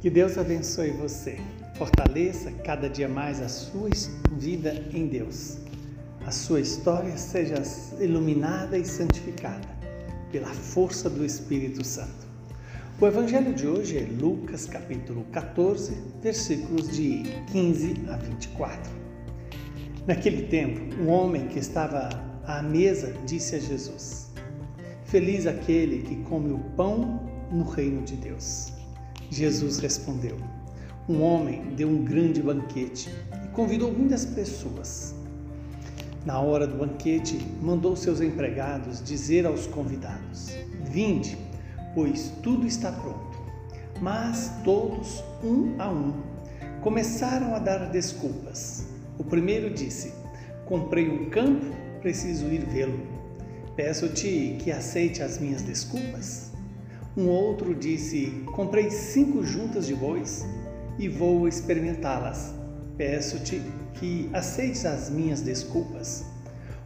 Que Deus abençoe você. Fortaleça cada dia mais a sua vida em Deus. A sua história seja iluminada e santificada pela força do Espírito Santo. O evangelho de hoje é Lucas capítulo 14, versículos de 15 a 24. Naquele tempo, um homem que estava à mesa disse a Jesus: Feliz aquele que come o pão no reino de Deus. Jesus respondeu: Um homem deu um grande banquete e convidou muitas pessoas. Na hora do banquete, mandou seus empregados dizer aos convidados: Vinde, pois tudo está pronto. Mas todos, um a um, começaram a dar desculpas. O primeiro disse: Comprei um campo, preciso ir vê-lo. Peço-te que aceite as minhas desculpas. Um outro disse: Comprei cinco juntas de bois e vou experimentá-las. Peço-te que aceites as minhas desculpas.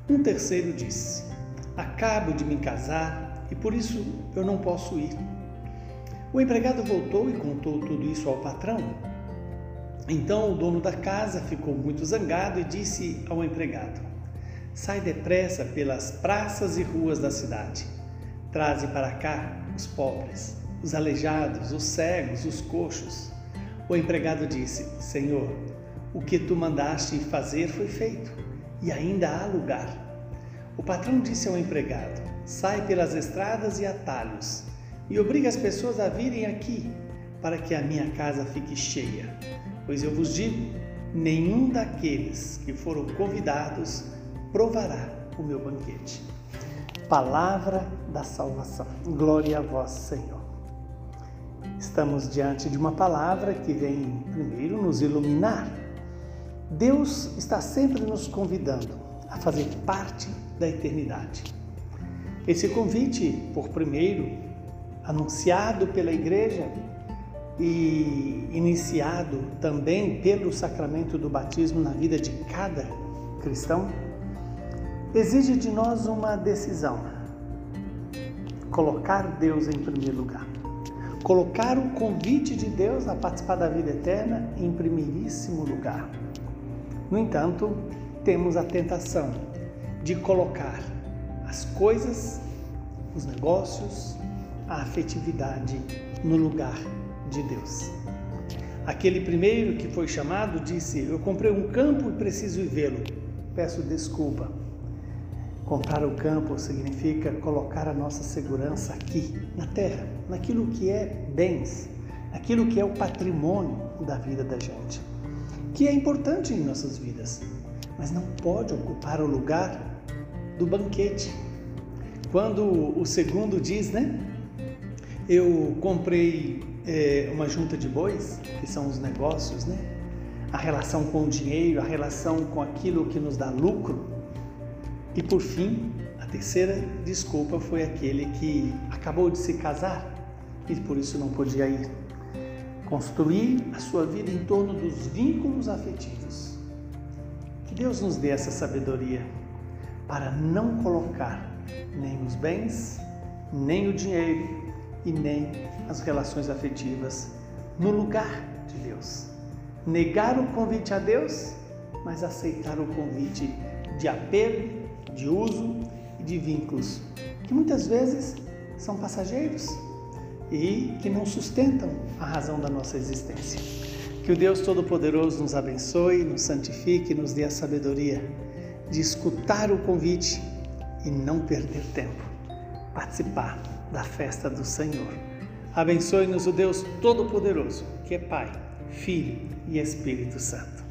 Um terceiro disse: Acabo de me casar e por isso eu não posso ir. O empregado voltou e contou tudo isso ao patrão. Então o dono da casa ficou muito zangado e disse ao empregado: Sai depressa pelas praças e ruas da cidade. Traze para cá os pobres, os aleijados, os cegos, os coxos. O empregado disse: Senhor, o que tu mandaste fazer foi feito, e ainda há lugar. O patrão disse ao empregado: Sai pelas estradas e atalhos, e obriga as pessoas a virem aqui, para que a minha casa fique cheia. Pois eu vos digo: nenhum daqueles que foram convidados provará o meu banquete. Palavra da salvação. Glória a vós, Senhor. Estamos diante de uma palavra que vem primeiro nos iluminar. Deus está sempre nos convidando a fazer parte da eternidade. Esse convite, por primeiro, anunciado pela igreja e iniciado também pelo sacramento do batismo na vida de cada cristão, exige de nós uma decisão: colocar Deus em primeiro lugar. Colocar o convite de Deus a participar da vida eterna em primeiríssimo lugar. No entanto, temos a tentação de colocar as coisas, os negócios, a afetividade no lugar de Deus. Aquele primeiro que foi chamado disse: Eu comprei um campo e preciso vivê-lo. Peço desculpa, Comprar o campo significa colocar a nossa segurança aqui, na terra, naquilo que é bens, naquilo que é o patrimônio da vida da gente, que é importante em nossas vidas, mas não pode ocupar o lugar do banquete. Quando o segundo diz, né? Eu comprei é, uma junta de bois, que são os negócios, né? A relação com o dinheiro, a relação com aquilo que nos dá lucro e por fim, a terceira desculpa foi aquele que acabou de se casar e por isso não podia ir. Construir a sua vida em torno dos vínculos afetivos. Que Deus nos dê essa sabedoria para não colocar nem os bens, nem o dinheiro e nem as relações afetivas no lugar de Deus. Negar o convite a Deus, mas aceitar o convite de apego de uso e de vínculos, que muitas vezes são passageiros e que não sustentam a razão da nossa existência. Que o Deus Todo-Poderoso nos abençoe, nos santifique e nos dê a sabedoria de escutar o convite e não perder tempo, participar da festa do Senhor. Abençoe-nos o Deus Todo-Poderoso, que é Pai, Filho e Espírito Santo.